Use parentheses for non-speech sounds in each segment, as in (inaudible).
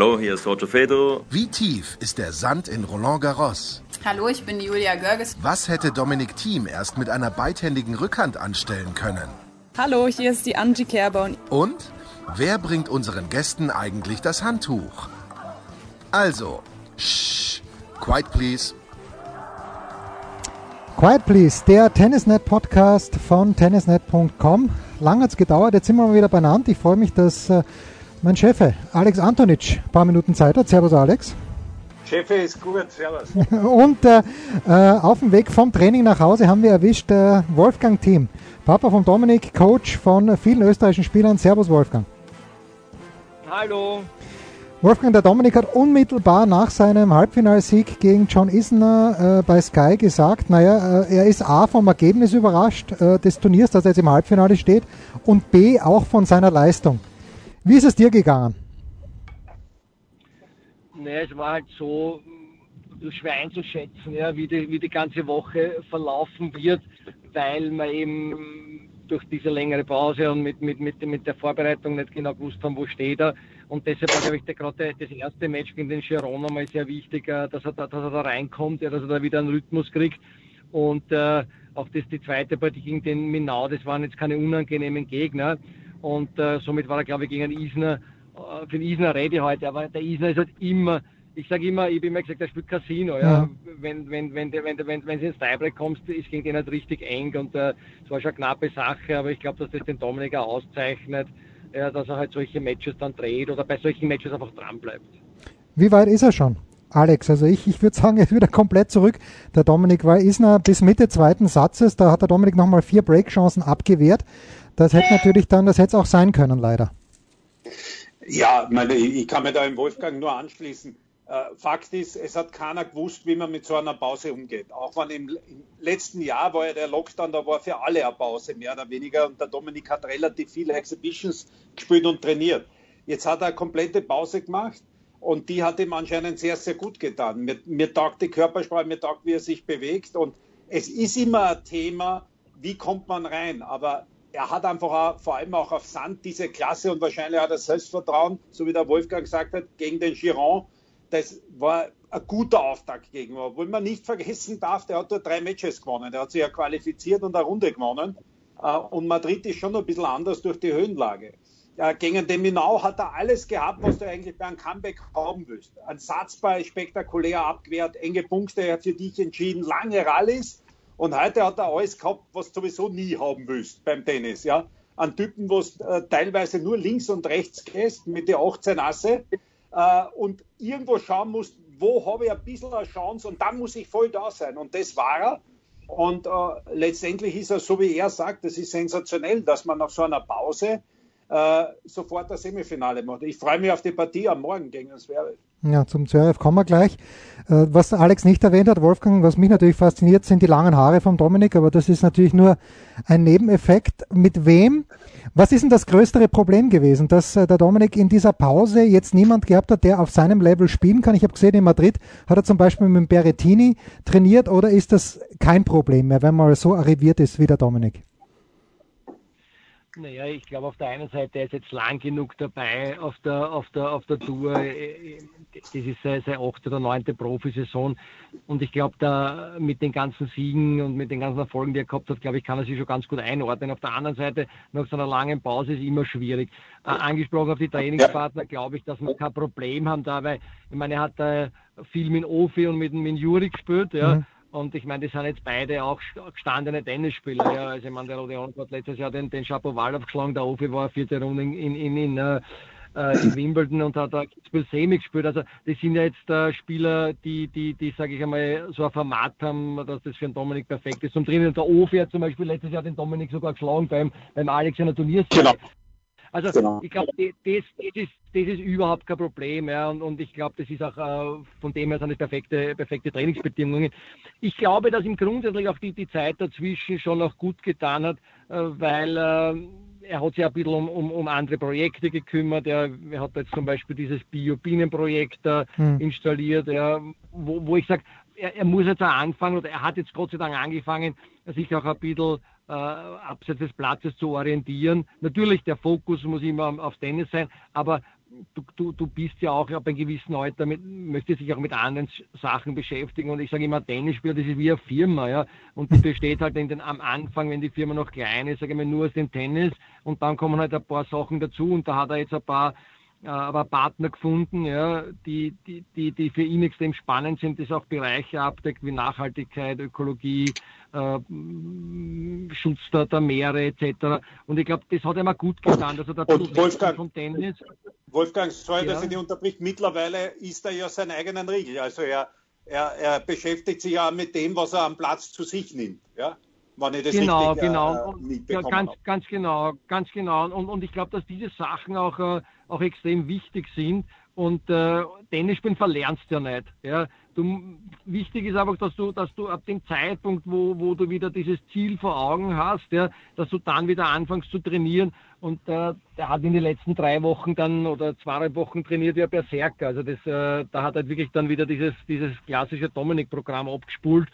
Hallo, hier ist Roger Fedor. Wie tief ist der Sand in Roland Garros? Hallo, ich bin Julia Görges. Was hätte Dominik Thiem erst mit einer beidhändigen Rückhand anstellen können? Hallo, hier ist die Angie Kerber. Und wer bringt unseren Gästen eigentlich das Handtuch? Also, shh, quiet please. Quiet Please, der Tennisnet-Podcast von tennisnet.com. Lang hat es gedauert, jetzt sind wir mal wieder beieinander. Ich freue mich, dass äh, mein Chef Alex Antonic ein paar Minuten Zeit hat. Servus Alex. Chef ist gut, servus. (laughs) Und äh, äh, auf dem Weg vom Training nach Hause haben wir erwischt äh, Wolfgang Team, Papa von Dominik, Coach von vielen österreichischen Spielern. Servus Wolfgang. Hallo. Wolfgang, der Dominik hat unmittelbar nach seinem Halbfinalsieg gegen John Isner äh, bei Sky gesagt, naja, äh, er ist A vom Ergebnis überrascht äh, des Turniers, dass er jetzt im Halbfinale steht und B auch von seiner Leistung. Wie ist es dir gegangen? Naja, es war halt so schwer einzuschätzen, ja, wie, die, wie die ganze Woche verlaufen wird, weil man eben durch diese längere Pause und mit, mit, mit, mit der Vorbereitung nicht genau gewusst haben, wo steht er. Und deshalb war, glaube ich, gerade das erste Match gegen den Chiron einmal sehr wichtig, äh, dass er, da, dass er da reinkommt, dass er da wieder einen Rhythmus kriegt. Und äh, auch das, die zweite Partie gegen den Minau, das waren jetzt keine unangenehmen Gegner. Und äh, somit war er, glaube ich, gegen einen Isner, äh, für den Isner Rede heute. Aber der Isner ist halt immer, ich sage immer, ich habe immer gesagt, der spielt Casino. Ja. Ja. Wenn, wenn, wenn, wenn, wenn, wenn, wenn du ins Tiebreak kommst, ist gegen den halt richtig eng. Und äh, es war schon eine knappe Sache, aber ich glaube, dass das den Dominik auch auszeichnet, ja, dass er halt solche Matches dann dreht oder bei solchen Matches einfach dran bleibt. Wie weit ist er schon? Alex, also ich, ich würde sagen, (laughs) er ist wieder komplett zurück. Der Dominik war Isner bis Mitte zweiten Satzes, da hat der Dominik nochmal vier Breakchancen abgewehrt. Das hätte natürlich dann, das hätte es auch sein können, leider. Ja, meine, ich kann mir da im Wolfgang nur anschließen. Äh, Fakt ist, es hat keiner gewusst, wie man mit so einer Pause umgeht. Auch wenn im, im letzten Jahr war ja der Lockdown, da war für alle eine Pause, mehr oder weniger. Und der Dominik hat relativ viele Exhibitions gespielt und trainiert. Jetzt hat er eine komplette Pause gemacht und die hat ihm anscheinend sehr, sehr gut getan. Mir, mir taugt die Körpersprache, mir taugt, wie er sich bewegt. Und es ist immer ein Thema, wie kommt man rein. Aber er hat einfach vor allem auch auf Sand diese Klasse und wahrscheinlich auch das Selbstvertrauen, so wie der Wolfgang gesagt hat, gegen den Giron. Das war ein guter Auftakt gegen ihn. Obwohl man nicht vergessen darf, der hat nur drei Matches gewonnen. Der hat sich ja qualifiziert und eine Runde gewonnen. Äh, Und Madrid ist schon ein bisschen anders durch die Höhenlage. Ja, gegen den Minau hat er alles gehabt, was du eigentlich bei einem Comeback haben willst. Ein Satzball spektakulär abgewehrt, enge Punkte, er hat für dich entschieden, lange Rallyes. Und heute hat er alles gehabt, was du sowieso nie haben willst beim Tennis. Ja? An Typen, wo es äh, teilweise nur links und rechts gehst, mit den 18 Asse. Äh, und irgendwo schauen musst, wo habe ich ein bisschen eine Chance und dann muss ich voll da sein. Und das war er. Und äh, letztendlich ist er, so wie er sagt, das ist sensationell, dass man nach so einer Pause äh, sofort das Semifinale macht. Ich freue mich auf die Partie am Morgen gegen den Zverev. Ja, zum Zverev kommen wir gleich. Äh, Was Alex nicht erwähnt hat, Wolfgang, was mich natürlich fasziniert, sind die langen Haare vom Dominik, aber das ist natürlich nur ein Nebeneffekt. Mit wem? Was ist denn das größere Problem gewesen, dass äh, der Dominik in dieser Pause jetzt niemand gehabt hat, der auf seinem Level spielen kann? Ich habe gesehen, in Madrid hat er zum Beispiel mit dem Berrettini trainiert oder ist das kein Problem mehr, wenn man so arriviert ist wie der Dominik? Naja, ich glaube auf der einen Seite er ist jetzt lang genug dabei auf der, auf der, auf der Tour. Äh, Das ist seine, seine achte oder neunte Profisaison. Und ich glaube, da mit den ganzen Siegen und mit den ganzen Erfolgen, die er gehabt hat, glaube ich, kann er sich schon ganz gut einordnen. Auf der anderen Seite, nach so einer langen Pause ist immer schwierig. Äh, angesprochen auf die Trainingspartner, glaube ich, dass wir kein Problem haben da, weil, ich meine, er hat äh, viel mit Ofi und mit, mit Juri gespielt, ja. Mhm. Und ich meine, das sind jetzt beide auch gestandene Tennisspieler. Ja. Also ich meine, der Rodeon hat letztes Jahr den, den Shapovalov geschlagen, der Ofi war vierte Runde in, in, in, in, äh, äh, in Wimbledon und hat da Kitzbühel Semi gespielt. Also das sind ja jetzt äh, Spieler, die, die, die sage ich einmal, so ein Format haben, dass das für den Dominik perfekt ist. Und der Ofi hat zum Beispiel letztes Jahr den Dominik sogar geschlagen beim, beim Alex in der Turnierserie. Genau. Also genau. ich glaube, das, das, ist, das ist überhaupt kein Problem. Ja. Und, und ich glaube, das ist auch äh, von dem her sind das perfekte, perfekte Trainingsbedingungen. Ich glaube, dass ihm grundsätzlich auch die, die Zeit dazwischen schon noch gut getan hat, äh, weil äh, er hat sich ein bisschen um, um, um andere Projekte gekümmert. Er, er hat jetzt zum Beispiel dieses Bio-Bienen-Projekt hm. installiert, ja, wo, wo ich sage, er, er, muss jetzt auch anfangen, oder er hat jetzt Gott sei Dank angefangen, sich auch ein bisschen äh, abseits des Platzes zu orientieren. Natürlich, der Fokus muss immer auf Tennis sein, aber du, du, du bist ja auch ab einem gewissen Alter, mit, möchtest dich auch mit anderen Sachen beschäftigen. Und ich sage immer, Tennisspieler, das ist wie eine Firma, ja. Und die besteht halt den, am Anfang, wenn die Firma noch klein ist, sage ich mal, nur aus dem Tennis. Und dann kommen halt ein paar Sachen dazu. Und da hat er jetzt ein paar aber Partner gefunden, ja, die, die, die, die für ihn extrem spannend sind, das auch Bereiche abdeckt wie Nachhaltigkeit, Ökologie, äh, Schutz der, der, Meere etc. Und ich glaube, das hat ihm gut getan, dass er da Und Wolfgang, vom Tennis. Wolfgang, sorry, ja. dass ich dich unterbricht. Mittlerweile ist er ja seinen eigenen Riegel. Also er, er, er beschäftigt sich ja mit dem, was er am Platz zu sich nimmt. Ja? Genau, richtig, genau. Äh, ja, ganz, ganz genau, ganz genau. Und, und ich glaube, dass diese Sachen auch, äh, auch extrem wichtig sind. Und äh, Tennisspielen verlernst du ja nicht. Ja. Du, wichtig ist einfach, dass du, dass du ab dem Zeitpunkt, wo, wo du wieder dieses Ziel vor Augen hast, ja, dass du dann wieder anfängst zu trainieren. Und äh, der hat in den letzten drei Wochen dann oder zwei Wochen trainiert ja Berserker. Also das, äh, da hat er wirklich dann wieder dieses, dieses klassische Dominik-Programm abgespult.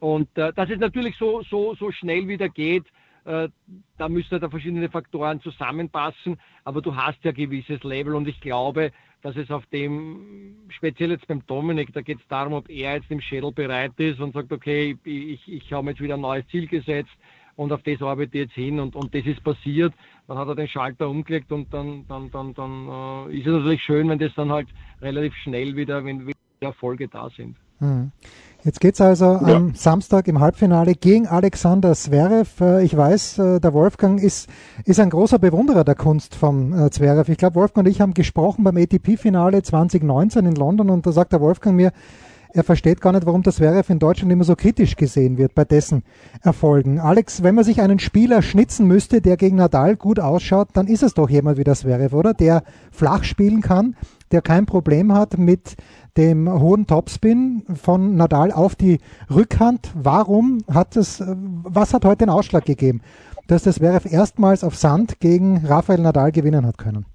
Und äh, dass es natürlich so, so, so schnell wieder geht, da müssen da verschiedene Faktoren zusammenpassen, aber du hast ja gewisses Level und ich glaube, dass es auf dem, speziell jetzt beim Dominik, da geht es darum, ob er jetzt im Schädel bereit ist und sagt, okay, ich, ich habe jetzt wieder ein neues Ziel gesetzt und auf das arbeite ich jetzt hin und, und das ist passiert. Dann hat er den Schalter umgelegt und dann, dann, dann, dann äh, ist es natürlich schön, wenn das dann halt relativ schnell wieder, wenn wieder Erfolge da sind. Mhm. Jetzt geht's also ja. am Samstag im Halbfinale gegen Alexander Zverev. Äh, ich weiß, äh, der Wolfgang ist, ist ein großer Bewunderer der Kunst vom äh, Zverev. Ich glaube, Wolfgang und ich haben gesprochen beim ATP-Finale 2019 in London und da sagt der Wolfgang mir, er versteht gar nicht, warum das Zverev in Deutschland immer so kritisch gesehen wird bei dessen Erfolgen. Alex, wenn man sich einen Spieler schnitzen müsste, der gegen Nadal gut ausschaut, dann ist es doch jemand wie das Zverev, oder? Der flach spielen kann, der kein Problem hat mit dem hohen Topspin von Nadal auf die Rückhand. Warum hat es, was hat heute den Ausschlag gegeben, dass das Zverev erstmals auf Sand gegen Rafael Nadal gewinnen hat können?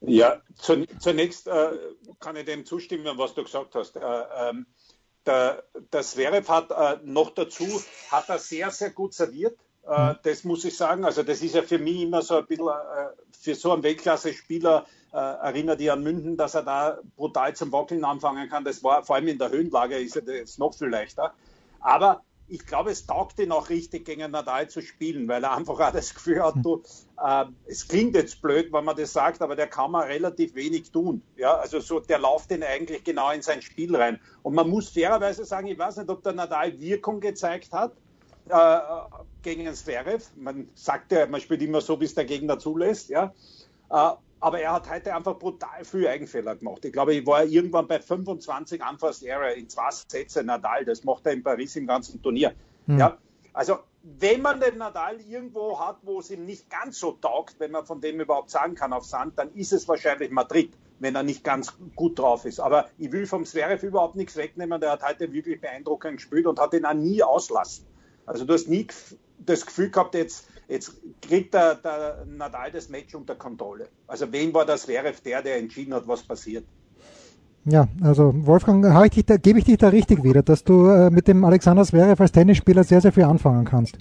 Ja, zunächst äh, kann ich dem zustimmen, was du gesagt hast. Äh, ähm, der, der Zverev hat äh, noch dazu, hat er sehr, sehr gut serviert. Äh, mhm. das muss ich sagen. Also das ist ja für mich immer so ein bisschen, äh, für so einen Weltklasse-Spieler äh, erinnert ihr an München, dass er da brutal zum Wackeln anfangen kann. Das war vor allem in der Höhenlage ist es noch viel leichter. Aber ich glaube, es taugt ihn auch richtig, gegen Nadal zu spielen, weil er einfach auch das Gefühl hat, du, äh, es klingt jetzt blöd, wenn man das sagt, aber der kann man relativ wenig tun. Ja, also so, der läuft ihn eigentlich genau in sein Spiel rein. Und man muss fairerweise sagen, ich weiß nicht, ob der Nadal Wirkung gezeigt hat äh, gegen den Zverev. Man sagt ja, man spielt immer so, wie es der Gegner zulässt. Ja, äh, aber er hat heute einfach brutal viel Eigenfehler gemacht. Ich glaube, ich war irgendwann bei 25 Unforced Error in zwei Sätze Nadal. Das macht er in Paris im ganzen Turnier. Hm. Ja, also wenn man den Nadal irgendwo hat, wo es ihm nicht ganz so taugt, wenn man von dem überhaupt sagen kann auf Sand, dann ist es wahrscheinlich Madrid, wenn er nicht ganz gut drauf ist. Aber ich will vom Zverev überhaupt nichts wegnehmen. Der hat heute wirklich beeindruckend gespielt und hat ihn auch nie auslassen. Also du hast nie das Gefühl gehabt, jetzt, jetzt kriegt der, der Nadal das Match unter Kontrolle. Also wen war das Zverev der, der entschieden hat, was passiert? Ja, also Wolfgang, ich dich da, gebe ich dich da richtig wieder, dass du äh, mit dem Alexander Zverev als Tennisspieler sehr, sehr viel anfangen kannst.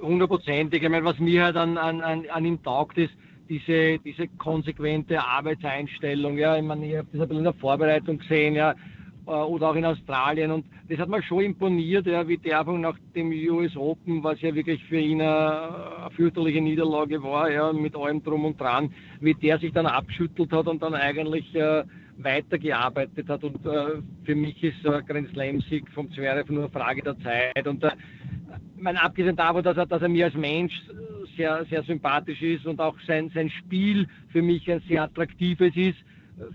Hundertprozentig. Ich meine, was mir halt an, an, an ihm taugt, ist diese, diese konsequente Arbeitseinstellung. Ja, ich meine, ich habe das ein bisschen in der Vorbereitung gesehen, ja, oder auch in Australien. Und das hat mir schon imponiert, ja, wie der Einfach nach dem US Open, was ja wirklich für ihn eine, eine fürchterliche Niederlage war, ja, mit allem drum und dran, wie der sich dann abschüttelt hat und dann eigentlich äh, weitergearbeitet hat. Und äh, für mich ist äh, Grand Slam-Sieg vom Zverev nur eine Frage der Zeit. Und äh, mein, abgesehen davon, dass er, dass er mir als Mensch sehr, sehr sympathisch ist und auch sein, sein Spiel für mich ein sehr attraktives ist,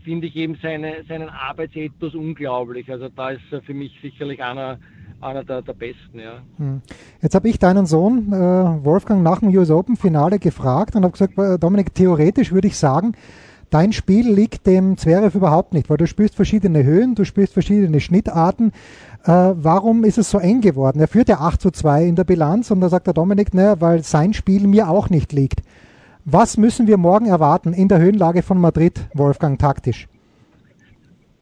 finde ich eben seine, seinen Arbeitsethos unglaublich. Also da ist er für mich sicherlich einer, einer der, der besten. Ja. Hm. Jetzt habe ich deinen Sohn äh, Wolfgang nach dem US Open Finale gefragt und habe gesagt, äh, Dominik, theoretisch würde ich sagen, dein Spiel liegt dem Zverev überhaupt nicht, weil du spielst verschiedene Höhen, du spielst verschiedene Schnittarten. Äh, warum ist es so eng geworden? Er führt ja 8 zu 2 in der Bilanz und da sagt der Dominik, naja, weil sein Spiel mir auch nicht liegt. Was müssen wir morgen erwarten in der Höhenlage von Madrid, Wolfgang, taktisch?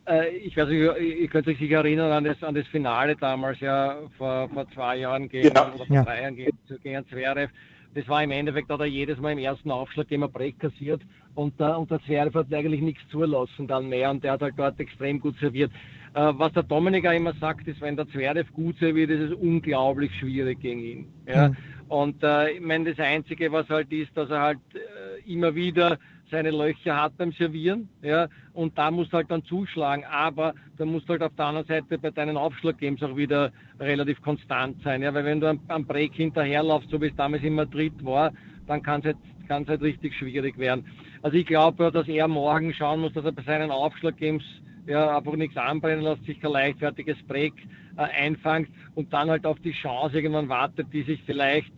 Äh, ich weiß nicht, ihr könnt euch sicher erinnern an das, an das Finale damals, ja, vor, vor zwei Jahren gegen, genau. oder vor ja. drei Jahren gegen, gegen Zverev. Das war im Endeffekt, hat er jedes Mal im ersten Aufschlag immer Break kassiert und, der, und der Zverev hat eigentlich nichts zulassen dann mehr und der hat halt dort extrem gut serviert. Äh, was der Dominik auch immer sagt, ist, wenn der Zverev gut serviert, ist es unglaublich schwierig gegen ihn. Ja? Mhm. Und äh, ich meine, das Einzige, was halt ist, dass er halt äh, immer wieder seine Löcher hat beim Servieren, ja, und da musst du halt dann zuschlagen, aber da musst du halt auf der anderen Seite bei deinen Aufschlaggames auch wieder relativ konstant sein, ja, weil wenn du am, am Break hinterherlaufst, so wie es damals in Madrid war, dann kann es halt, kann's halt richtig schwierig werden. Also ich glaube, dass er morgen schauen muss, dass er bei seinen Aufschlaggames ja, einfach nichts anbrennen lässt, sich kein leichtfertiges Break äh, einfängt und dann halt auf die Chance irgendwann wartet, die sich vielleicht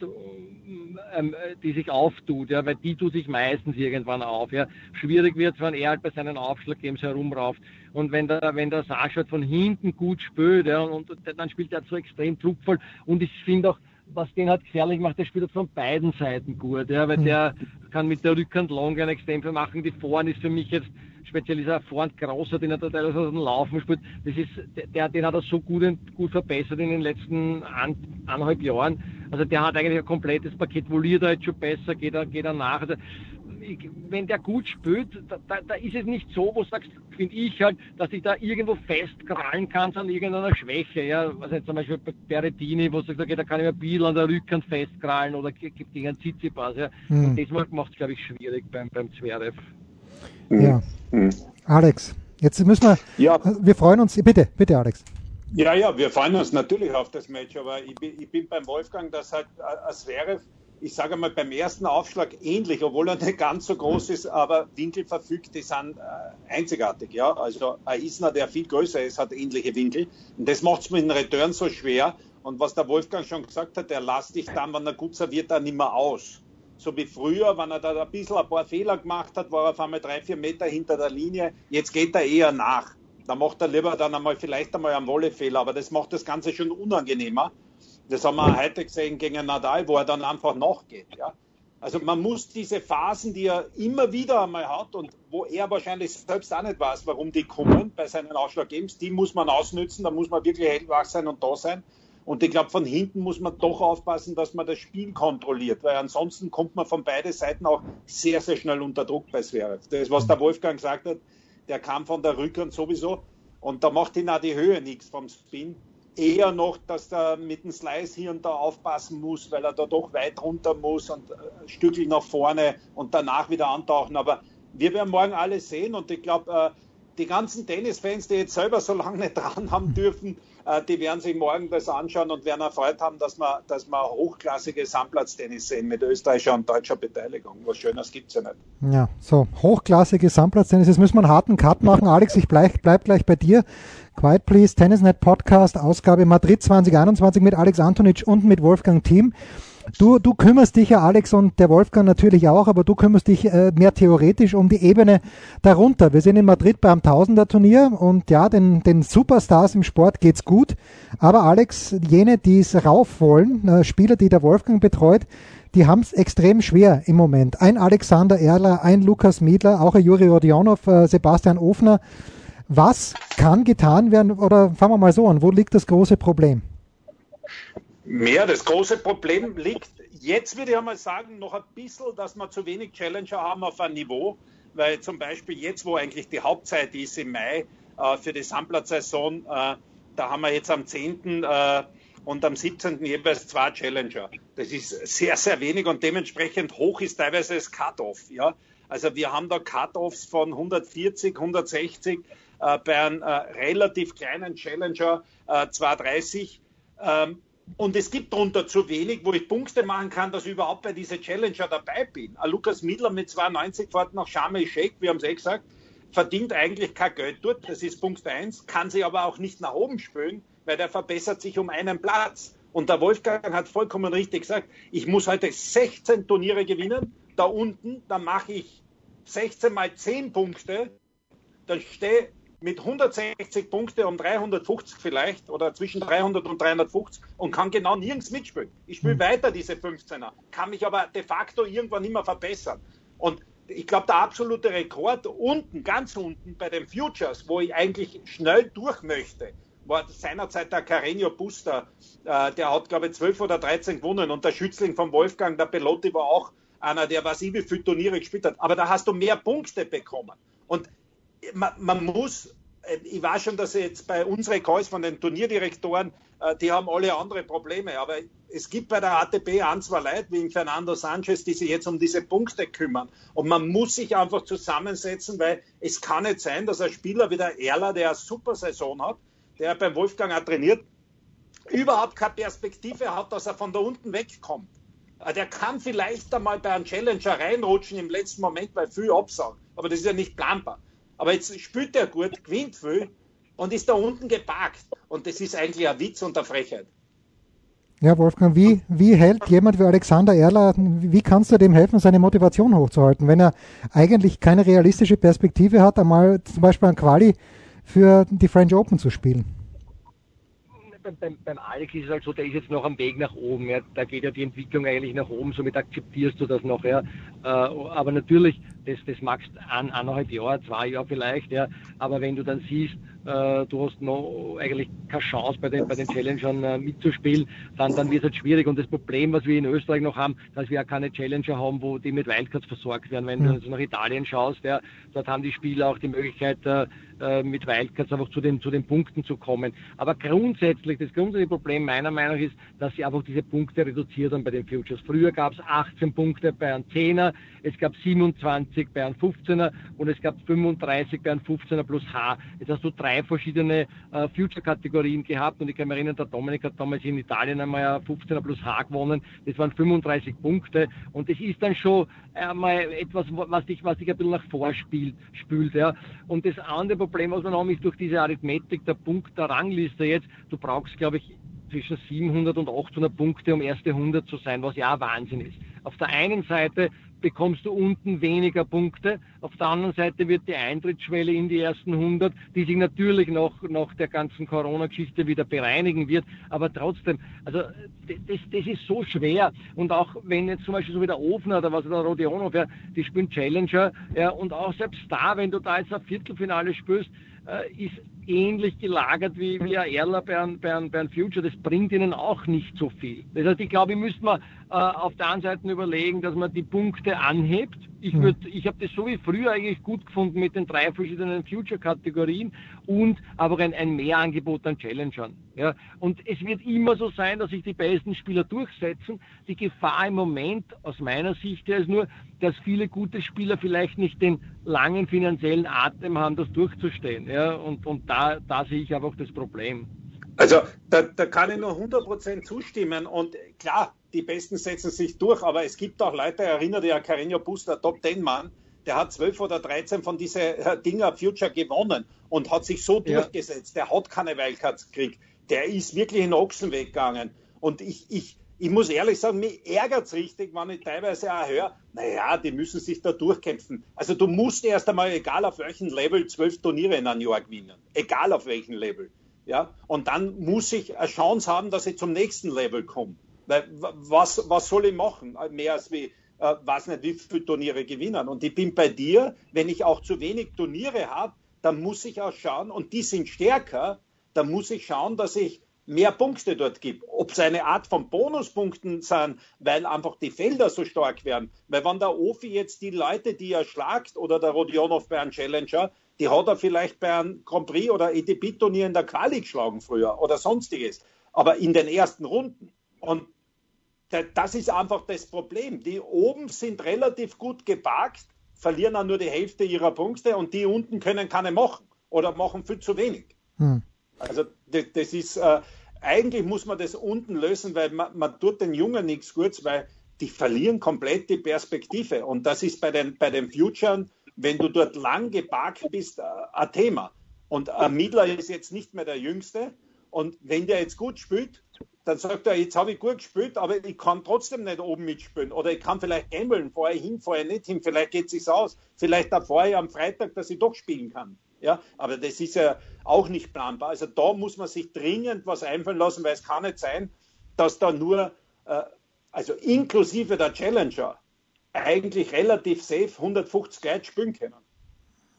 ähm, die sich auftut, ja, weil die tut sich meistens irgendwann auf. Ja. Schwierig wird es, wenn er halt bei seinen Aufschlaggames herumrauft. Und wenn der, wenn der Sascha halt von hinten gut spürt, ja, und, und, dann spielt er so extrem druckvoll. Und ich finde auch, was den halt gefährlich macht, der spielt halt von beiden Seiten gut, ja, weil mhm. der kann mit der Rückhand Long extrem viel machen. Die Vorhand ist für mich jetzt speziell dieser Vorhand Grosser, den er da teilweise aus dem Laufen spielt, das ist, der, den hat er so gut, gut verbessert in den letzten an, eineinhalb Jahren. Also der hat eigentlich ein komplettes Paket, voliert er jetzt schon besser, geht er, geht er nach. Also wenn der gut spielt, da, da, da, ist es nicht so, wo du sagst, finde ich halt, dass ich da irgendwo festkrallen kann an irgendeiner Schwäche. Ja, was jetzt zum Beispiel bei Berrettini, wo du sagst, okay, da kann ich mir ein bisschen an der Rückhand festkrallen oder gegen einen Tsitsipas. Ja. Mhm. Und das macht es, glaube ich, schwierig beim, beim Zverev. Ja. Mhm. Alex, jetzt müssen wir, ja. wir freuen uns, bitte, bitte Alex. Ja, ja, wir freuen uns natürlich auf das Match, aber ich bin, ich bin beim Wolfgang, dass halt als wäre, ich sage mal, beim ersten Aufschlag ähnlich, obwohl er nicht ganz so groß ist, aber Winkel verfügt, die sind äh, einzigartig, ja. Also ein Isner, der viel größer ist, hat ähnliche Winkel. Und das macht es mit dem Return so schwer. Und was der Wolfgang schon gesagt hat, der lasst dich dann, wenn er gut serviert, dann nicht mehr aus so wie früher, wenn er da ein bisschen ein paar Fehler gemacht hat, war er auf einmal drei, vier Meter hinter der Linie. Jetzt geht er eher nach. Da macht er lieber dann einmal vielleicht einmal einen Wollefehler, aber das macht das Ganze schon unangenehmer. Das haben wir heute gesehen gegen Nadal, wo er dann einfach nachgeht. Ja? Also man muss diese Phasen, die er immer wieder einmal hat und wo er wahrscheinlich selbst auch nicht weiß, warum die kommen bei seinen Ausschlaggebens, die muss man ausnützen, da muss man wirklich hellwach sein und da sein. Und ich glaube, von hinten muss man doch aufpassen, dass man das Spiel kontrolliert, weil ansonsten kommt man von beiden Seiten auch sehr, sehr schnell unter Druck bei Zverev. Das, was der Wolfgang gesagt hat, der kam von der Rückhand sowieso und da macht ihn auch die Höhe nichts vom Spin. Eher noch, dass er mit dem Slice hier und da aufpassen muss, weil er da doch weit runter muss und ein äh, Stückchen nach vorne und danach wieder antauchen. Aber wir werden morgen alles sehen und ich glaube, äh, die ganzen Tennisfans, die jetzt selber so lange nicht (laughs) dran haben dürfen, äh, die werden sich morgen das anschauen und werden erfreut haben, dass wir, dass wir hochklassiges Sandplatztennis sehen mit österreichischer und deutscher Beteiligung. Was Schönes gibt es ja nicht. Ja, so, hochklassiges Sandplatztennis. Jetzt müssen wir einen harten Cut machen. Alex, ich bleib, bleib gleich bei dir. Quiet Please, Tennisnet Podcast, Ausgabe Madrid 2021 mit Alex Antonic und mit Wolfgang Thiem. Du, du kümmerst dich ja, Alex und der Wolfgang natürlich auch, aber du kümmerst dich äh, mehr theoretisch um die Ebene darunter. Wir sind in Madrid beim Tausender-Turnier und ja, den, den Superstars im Sport geht's gut. Aber Alex, jene, die es rauf wollen, äh, Spieler, die der Wolfgang betreut, die haben es extrem schwer im Moment. Ein Alexander Erler, ein Lukas Miedler, auch ein Juri Rodionov, äh, Sebastian Ofner. Was kann getan werden oder fangen wir mal so an, wo liegt das große Problem? Mehr. Das große Problem liegt jetzt, würde ich einmal sagen, noch ein bisschen, dass wir zu wenig Challenger haben auf ein Niveau, weil zum Beispiel jetzt, wo eigentlich die Hauptzeit ist im Mai äh, für die Sandplatzsaison, äh, da haben wir jetzt am 10. Äh, und am 17. jeweils zwei Challenger. Das ist sehr, sehr wenig und dementsprechend hoch ist teilweise das Cut-Off. Ja? Also wir haben da Cut-Offs von 140, 160 äh, bei einem äh, relativ kleinen Challenger äh, 230. Ähm, und es gibt darunter zu wenig, wo ich Punkte machen kann, dass ich überhaupt bei dieser Challenger dabei bin. Ein Lukas Miedler mit 92 fährt nach Sharm el-Sheikh, wir haben es eh gesagt, verdient eigentlich kein Geld dort, das ist Punkt 1, kann sich aber auch nicht nach oben spülen, weil der verbessert sich um einen Platz. Und der Wolfgang hat vollkommen richtig gesagt, ich muss heute 16 Turniere gewinnen, da unten, dann mache ich 16 mal 10 Punkte, dann stehe mit 160 Punkte um 350 vielleicht oder zwischen 300 und 350 und kann genau nirgends mitspielen. Ich spiele mhm. weiter diese 15er, kann mich aber de facto irgendwann immer verbessern. Und ich glaube, der absolute Rekord unten, ganz unten bei den Futures, wo ich eigentlich schnell durch möchte, war seinerzeit der Carreño Buster. Äh, der hat, glaube ich, 12 oder 13 gewonnen und der Schützling von Wolfgang, der Pelotti, war auch einer, der was ich wie viele Turniere gespielt hat. Aber da hast du mehr Punkte bekommen. Und man, man muss, äh, ich weiß schon, dass jetzt bei unseren Calls von den Turnierdirektoren, äh, die haben alle andere Probleme, aber es gibt bei der ATP ein, zwei Leute wie Fernando Sanchez, die sich jetzt um diese Punkte kümmern. Und man muss sich einfach zusammensetzen, weil es kann nicht sein, dass ein Spieler wie der Erler, der eine super Saison hat, der beim Wolfgang auch trainiert, überhaupt keine Perspektive hat, dass er von da unten wegkommt. Äh, der kann vielleicht einmal bei einem Challenger reinrutschen im letzten Moment, weil viel absagen. Aber das ist ja nicht planbar. Aber jetzt spielt er gut, gewinnt viel und ist da unten geparkt. Und das ist eigentlich ein Witz und eine Frechheit. Ja, Wolfgang, wie, wie hält jemand wie Alexander Erler, wie kannst du dem helfen, seine Motivation hochzuhalten, wenn er eigentlich keine realistische Perspektive hat, einmal zum Beispiel ein Quali für die French Open zu spielen? beim, beim Alex ist es halt so, der ist jetzt noch am Weg nach oben. Ja. Da geht ja die Entwicklung eigentlich nach oben, somit akzeptierst du das noch. Ja. Äh, aber natürlich, das, das magst an eineinhalb Jahre, zwei Jahre vielleicht, ja. aber wenn du dann siehst, äh, du hast noch eigentlich keine Chance bei den, bei den Challengern äh, mitzuspielen, dann, dann wird es halt schwierig. Und das Problem, was wir in Österreich noch haben, dass wir ja keine Challenger haben, wo die mit Wildcards versorgt werden. Wenn mhm. du nach Italien schaust, ja, dort haben die Spieler auch die Möglichkeit, äh, äh, mit Wildcards einfach zu den, zu den Punkten zu kommen. Aber grundsätzlich, das grundsätzliche Problem meiner Meinung nach ist, dass sie einfach diese Punkte reduziert haben bei den Futures. Früher gab es 18 Punkte bei einem 10er, es gab 27 bei einem 15er und es gab 35 bei einem 15er plus H. Jetzt hast du drei verschiedene äh, Future-Kategorien gehabt und ich kann mich erinnern, der Dominik hat damals in Italien einmal ein 15er plus H gewonnen. Das waren 35 Punkte und das ist dann schon einmal etwas, was dich, was dich ein bisschen nach vorspielt, spült, ja. Und das andere Problem, was wir haben, ist durch diese Arithmetik der Punkt der Rangliste jetzt, du brauchst, glaube ich, zwischen 700 und 800 Punkte, um erste 100 zu sein, was ja Wahnsinn ist. Auf der einen Seite bekommst du unten weniger Punkte. Auf der anderen Seite wird die Eintrittsschwelle in die ersten 100, die sich natürlich noch nach der ganzen Corona-Geschichte wieder bereinigen wird. Aber trotzdem, also das, das ist so schwer. Und auch wenn jetzt zum Beispiel so wie der Ofner oder was der Rodionov, ja, die spielen Challenger, ja, und auch selbst da, wenn du da jetzt ein Viertelfinale spielst, äh, ist ähnlich gelagert wie, wie ein Erler bei einem, bei, einem, bei einem Future. Das bringt ihnen auch nicht so viel. Das heißt, ich glaube, ich müsste mal äh, auf der einen Seite überlegen, dass man die Punkte anhebt. Ich, hm. würd, ich habe das so wie früher eigentlich gut gefunden mit den drei verschiedenen Future-Kategorien und aber ein, ein Mehrangebot an Challengern. Ja. Und es wird immer so sein, dass sich die besten Spieler durchsetzen. Die Gefahr im Moment aus meiner Sicht ist nur, dass viele gute Spieler vielleicht nicht den langen finanziellen Atem haben, das durchzustehen. Ja. Und, und da, da sehe ich einfach das Problem. Also da, da kann ich nur 100% zustimmen und klar, die Besten setzen sich durch, aber es gibt auch Leute, erinnert ihr an Carreño Buster, Top 10 Mann, der hat 12 oder 13 von diesen äh, Dinger Future gewonnen und hat sich so ja. durchgesetzt. Der hat keine Wildcards gekriegt. Der ist wirklich in den Ochsenweg gegangen. Und ich, ich, ich muss ehrlich sagen, mich ärgert es richtig, wenn ich teilweise auch höre, naja, die müssen sich da durchkämpfen. Also du musst erst einmal, egal auf welchem Level, zwölf Turniere in einem Jahr gewinnen. Egal auf welchem Level. Ja? Und dann muss ich eine Chance haben, dass ich zum nächsten Level komme. Weil, was, was soll ich machen? Mehr als wie, äh, weiß nicht, wie viele Turniere gewinnen. Und ich bin bei dir, wenn ich auch zu wenig Turniere habe, dann muss ich auch schauen, und die sind stärker, dann muss ich schauen, dass ich mehr Punkte dort gibt. Ob es eine Art von Bonuspunkten sind, weil einfach die Felder so stark werden. Weil wenn der Ofi jetzt die Leute, die er schlagt, oder der Rodionov bei einem Challenger, die hat er vielleicht bei einem Grand Prix oder EDP-Turnier in der Quali geschlagen früher oder sonstiges. Aber in den ersten Runden. Und das ist einfach das Problem. Die oben sind relativ gut geparkt, verlieren auch nur die Hälfte ihrer Punkte und die unten können keine machen oder machen viel zu wenig. Hm. Also das, das ist äh, eigentlich muss man das unten lösen, weil man, man tut den Jungen nichts Gutes, weil die verlieren komplett die Perspektive. Und das ist bei den, bei den Futuren wenn du dort lang geparkt bist, äh, ein Thema. Und ein Midler ist jetzt nicht mehr der Jüngste Und wenn der jetzt gut spielt, dann sagt er, jetzt habe ich gut gespielt, aber ich kann trotzdem nicht oben mitspielen. Oder ich kann vielleicht gambeln, vorher hin, vorher nicht hin, vielleicht geht es sich aus. Vielleicht erfahre ich am Freitag, dass ich doch spielen kann. Ja, aber das ist ja auch nicht planbar. Also da muss man sich dringend was einfallen lassen, weil es kann nicht sein, dass da nur, äh, also inklusive der Challenger, eigentlich relativ safe 150 Leute spielen können.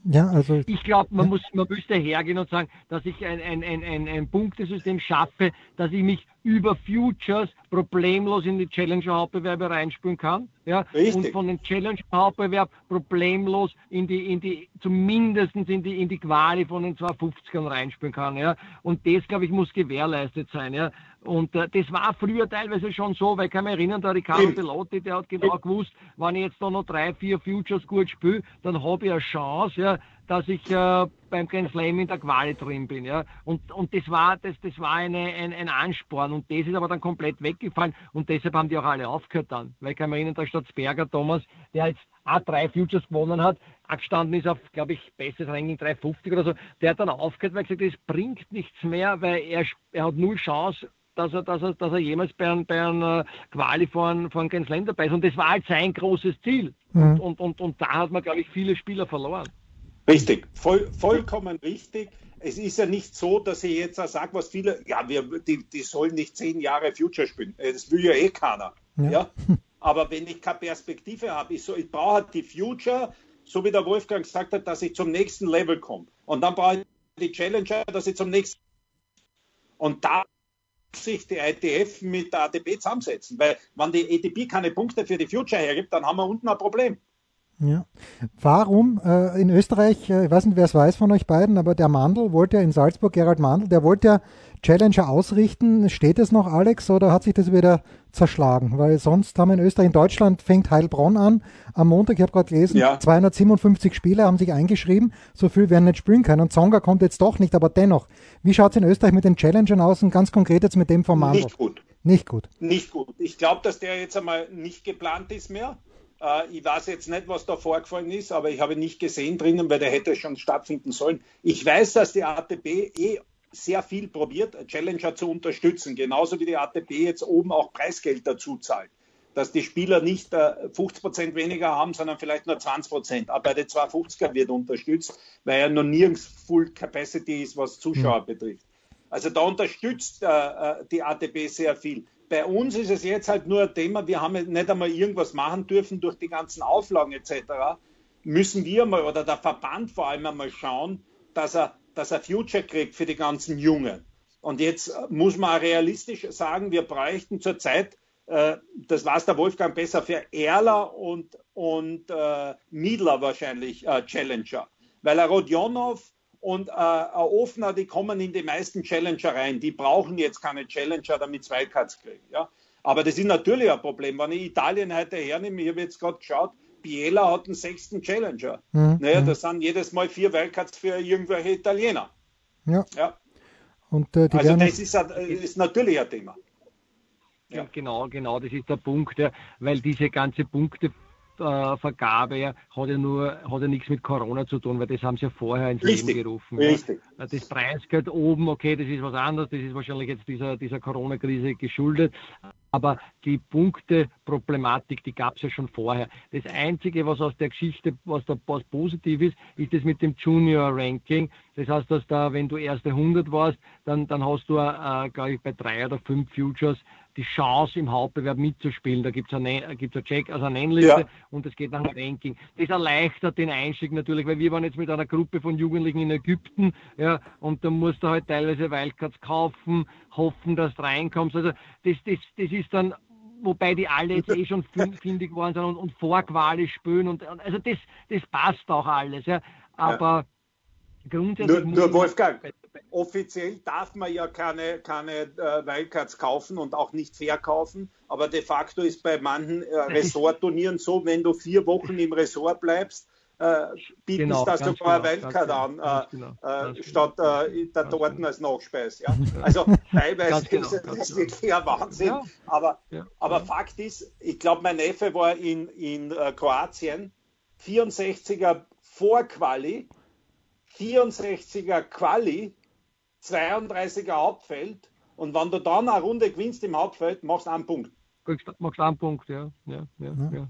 Ja, also ich glaube, man, ja. muss, man müsste hergehen und sagen, dass ich ein, ein, ein, ein, ein Punktesystem schaffe, dass ich mich über Futures problemlos in die Challenger-Hauptbewerbe reinspielen kann. Ja, Richtig. und von den Challenger-Hauptbewerb problemlos in die, in die, zumindest in die, in die Quali von den 250ern reinspielen kann. Ja, und das, glaube ich, muss gewährleistet sein. Ja, und äh, das war früher teilweise schon so, weil ich kann mich erinnern, der Riccardo Stimmt. Pelotti, der hat genau gewusst, wenn ich jetzt da noch drei, vier Futures gut spiele, dann habe ich eine Chance, ja, dass ich äh, beim Grand Slam in der Quali drin bin. Ja. Und, und das war, das, das war eine, ein, ein Ansporn. Und das ist aber dann komplett weggefallen. Und deshalb haben die auch alle aufgehört dann. Weil ich kann mich erinnern, der Staatsberger Thomas, der jetzt auch drei Futures gewonnen hat, abgestanden ist auf, glaube ich, bestes Ranking 350 oder so, der hat dann aufgehört, weil er gesagt hat, das bringt nichts mehr, weil er, er hat null Chance, dass er, dass er, dass er jemals bei einem, bei einem Quali von, von Grand Slam dabei ist. Und das war halt sein großes Ziel. Mhm. Und, und, und, und da hat man, glaube ich, viele Spieler verloren. Richtig, voll, vollkommen richtig. Es ist ja nicht so, dass ich jetzt sage, was viele, ja, wir, die, die sollen nicht zehn Jahre Future spielen. Das will ja eh keiner. Ja. Ja. (laughs) Aber wenn ich keine Perspektive habe, ich, so, ich brauche halt die Future, so wie der Wolfgang gesagt hat, dass ich zum nächsten Level komme. Und dann brauche ich die Challenger, dass ich zum nächsten. Und da muss sich die ITF mit der ATP zusammensetzen. Weil, wenn die ATP keine Punkte für die Future hergibt, dann haben wir unten ein Problem. Ja. Warum äh, in Österreich, äh, ich weiß nicht, wer es weiß von euch beiden, aber der Mandl wollte ja in Salzburg, Gerald Mandl, der wollte ja Challenger ausrichten. Steht es noch, Alex, oder hat sich das wieder zerschlagen? Weil sonst haben wir in Österreich, in Deutschland fängt Heilbronn an. Am Montag, ich habe gerade gelesen, Ja. 257 Spieler haben sich eingeschrieben. So viel werden nicht spielen können. Und Zonga kommt jetzt doch nicht, aber dennoch. Wie schaut es in Österreich mit den Challengern aus und ganz konkret jetzt mit dem vom Mandl? Nicht gut. Nicht gut. Nicht gut. Ich glaube, dass der jetzt einmal nicht geplant ist mehr. Äh, ich weiß jetzt nicht, was da vorgefallen ist, aber ich habe nicht gesehen drinnen, weil der hätte schon stattfinden sollen. Ich weiß, dass die ATP eh sehr viel probiert, Challenger zu unterstützen, genauso wie die ATP jetzt oben auch Preisgeld dazu zahlt. Dass die Spieler nicht äh, 50 Prozent weniger haben, sondern vielleicht nur 20 Prozent. Aber bei den 250er wird unterstützt, weil er noch nirgends Full Capacity ist, was Zuschauer betrifft. Also da unterstützt äh, äh, die ATP sehr viel. Bei uns ist es jetzt halt nur ein Thema, wir haben nicht einmal irgendwas machen dürfen durch die ganzen Auflagen etc. Müssen wir mal oder der Verband vor allem einmal schauen, dass er, dass er Future kriegt für die ganzen Jungen. Und jetzt äh, muss man auch realistisch sagen, wir bräuchten zurzeit, äh, das weiß der Wolfgang besser, für Erler und, und äh, Miedler wahrscheinlich äh, Challenger. Weil ein Rodionov und äh, ein Ofner, die kommen in die meisten Challenger rein. Die brauchen jetzt keine Challenger, damit zwei Cuts kriegen. Ja? Aber das ist natürlich ein Problem. Wenn ich Italien heute hernehme, ich habe jetzt gerade geschaut, Biela hat einen sechsten Challenger. Mhm. Naja, das sind jedes Mal vier Wildcards für irgendwelche Italiener. Ja. Ja. Und äh, die Also werden das ist, ein, ist natürlich ein Thema. Ja. Genau, genau, das ist der Punkt, ja, weil diese ganze Punktevergabe ja, hat ja nur hat ja nichts mit Corona zu tun, weil das haben sie ja vorher ins Richtig, Leben gerufen. richtig. Ja. Das Preisgeld oben, okay, das ist was anderes, das ist wahrscheinlich jetzt dieser, dieser Corona-Krise geschuldet. Aber die Punkteproblematik, die gab es ja schon vorher. Das Einzige, was aus der Geschichte, was da was positiv ist, ist das mit dem Junior-Ranking. Das heißt, dass da, wenn du erste 100 warst, dann, dann hast du, äh, glaube ich, bei drei oder fünf Futures die Chance, im Hauptbewerb mitzuspielen. Da gibt es eine, gibt's eine Check, also eine Nennliste Ja. und es geht nach dem Ranking. Das erleichtert den Einstieg natürlich, weil wir waren jetzt mit einer Gruppe von Jugendlichen in Ägypten, ja, und da musst du halt teilweise Wildcards kaufen, hoffen, dass du reinkommst. Also das, das, das ist dann wobei die alle jetzt eh schon fin- (laughs) findig geworden sind und, und vor Quali spielen und und also das, das passt auch alles, ja. Aber grundsätzlich Nur, nur Wolfgang, offiziell darf man ja keine, keine äh, Wildcards kaufen und auch nicht verkaufen, aber de facto ist bei manchen äh, Ressortturnieren so, wenn du vier Wochen im Ressort bleibst, äh, bieten Genau, sie da ganz sogar genau, Wildcard an, genau, ganz äh, genau, äh, genau. statt äh, der Ganz Torten genau. als Nachspeis. Ja? (laughs) Also teilweise genau, ist das genau. wirklich ein Wahnsinn, Ja. aber, Ja. aber Fakt ist, ich glaube, mein Neffe war in, in äh, Kroatien, 64er Vorquali, 64er Quali 32er Hauptfeld und wenn du dann eine Runde gewinnst im Hauptfeld, machst du einen Punkt. Machst einen Punkt, ja. ja, ja, ja. ja.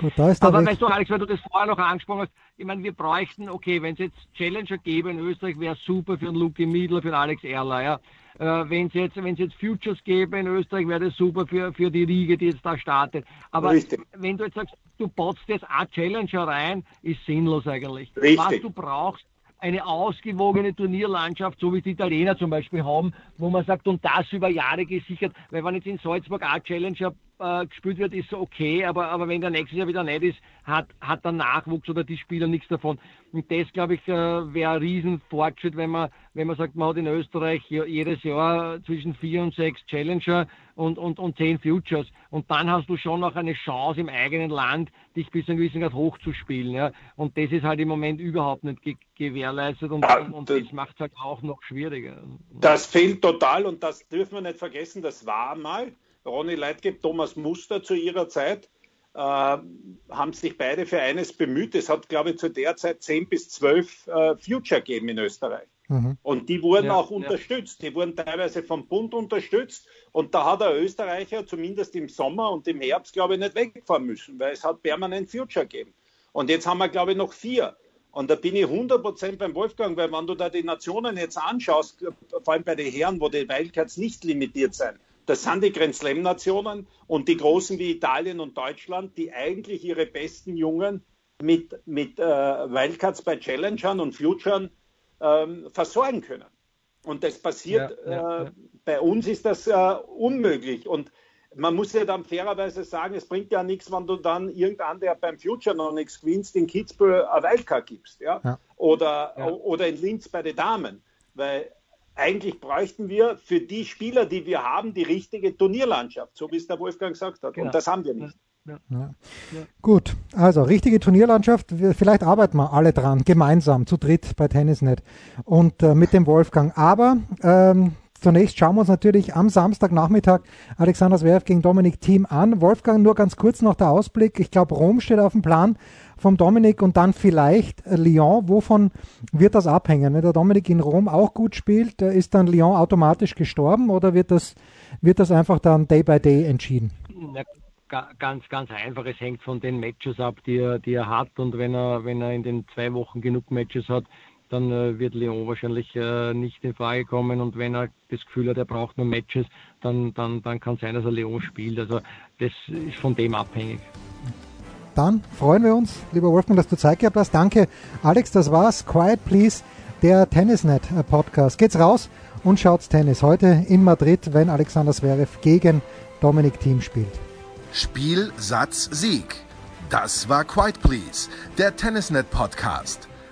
Gut, da ist Aber weißt du, Alex, weil du das vorher noch angesprochen hast, ich meine, wir bräuchten, okay, wenn es jetzt Challenger gäbe in Österreich, wäre super für den Luki Miedler, für den Alex Erler, ja. Äh, wenn es jetzt, wenn's jetzt Futures gäbe in Österreich, wäre das super für, für die Riege, die jetzt da startet. Aber Richtig. wenn du jetzt sagst, du botzt jetzt ein Challenger rein, ist sinnlos eigentlich. Richtig. Was du brauchst, eine ausgewogene Turnierlandschaft, so wie die Italiener zum Beispiel haben, wo man sagt, und das über Jahre gesichert, weil wenn jetzt in Salzburg auch Challenger äh, gespielt wird, ist okay, aber, aber wenn der nächste Jahr wieder nicht ist, hat, hat der Nachwuchs oder die Spieler nichts davon. Und das, glaube ich, äh, wäre ein Riesenfortschritt, wenn man, wenn man sagt, man hat in Österreich jedes Jahr zwischen vier und sechs Challenger und, und, und zehn Futures. Und dann hast du schon noch eine Chance im eigenen Land, dich bis zu einem gewissen Grad hochzuspielen. Ja? Und das ist halt im Moment überhaupt nicht ge gewährleistet und, und, und das macht es halt auch noch schwieriger. Das fehlt total und das dürfen wir nicht vergessen, das war mal Ronny Leitgeb, Thomas Muster zu ihrer Zeit, äh, haben sich beide für eines bemüht. Es hat, glaube ich, zu der Zeit zehn bis zwölf äh, Future gegeben in Österreich. Mhm. Und die wurden ja, auch unterstützt. Ja. Die wurden teilweise vom Bund unterstützt. Und da hat der Österreicher zumindest im Sommer und im Herbst, glaube ich, nicht wegfahren müssen, weil es hat permanent Future gegeben. Und jetzt haben wir, glaube ich, noch vier. Und da bin ich 100% beim Wolfgang, weil wenn du da die Nationen jetzt anschaust, vor allem bei den Herren, wo die Wildcards nicht limitiert sind, das sind die Grand Slam-Nationen und die großen wie Italien und Deutschland, die eigentlich ihre besten Jungen mit, mit äh, Wildcards bei Challengern und Futuren ähm, versorgen können. Und das passiert, ja, ja, äh, ja. bei uns ist das äh, unmöglich. Und man muss ja dann fairerweise sagen, es bringt ja nichts, wenn du dann irgendeinen, der beim Future noch nichts gewinnst, in Kitzbühel eine Wildcard gibst. Ja? Oder, oder in Linz bei den Damen. Weil eigentlich bräuchten wir für die Spieler, die wir haben, die richtige Turnierlandschaft, so wie es der Wolfgang gesagt hat. Genau. Und das haben wir nicht. Ja. Ja. Gut, also richtige Turnierlandschaft. Vielleicht arbeiten wir alle dran, gemeinsam, zu dritt bei Tennisnet und äh, mit dem Wolfgang. Aber ähm, Zunächst schauen wir uns natürlich am Samstagnachmittag Alexander Zverev gegen Dominik Thiem an. Wolfgang, nur ganz kurz noch der Ausblick. Ich glaube, Rom steht auf dem Plan vom Dominik und dann vielleicht Lyon. Wovon wird das abhängen? Wenn der Dominik in Rom auch gut spielt, äh, ist dann Lyon automatisch gestorben oder wird das, wird das einfach dann Day by Day entschieden? Ja, ganz, ganz einfach. Es hängt von den Matches ab, die er, die er hat und wenn er, wenn er in den zwei Wochen genug Matches hat, dann äh, wird Leon wahrscheinlich äh, nicht in Frage kommen und wenn er das Gefühl hat, er braucht nur Matches, dann, dann, dann kann sein, dass er Leon spielt. Also das ist von dem abhängig. Dann freuen wir uns, lieber Wolfgang, dass du Zeit gehabt hast. Danke, Alex, das war's. Quiet Please, der Tennisnet äh, Podcast. Geht's raus und schaut's Tennis. Heute in Madrid, wenn Alexander Zverev gegen Dominik Thiem spielt. Spiel, Satz, Sieg. Das war Quiet Please, der Tennisnet Podcast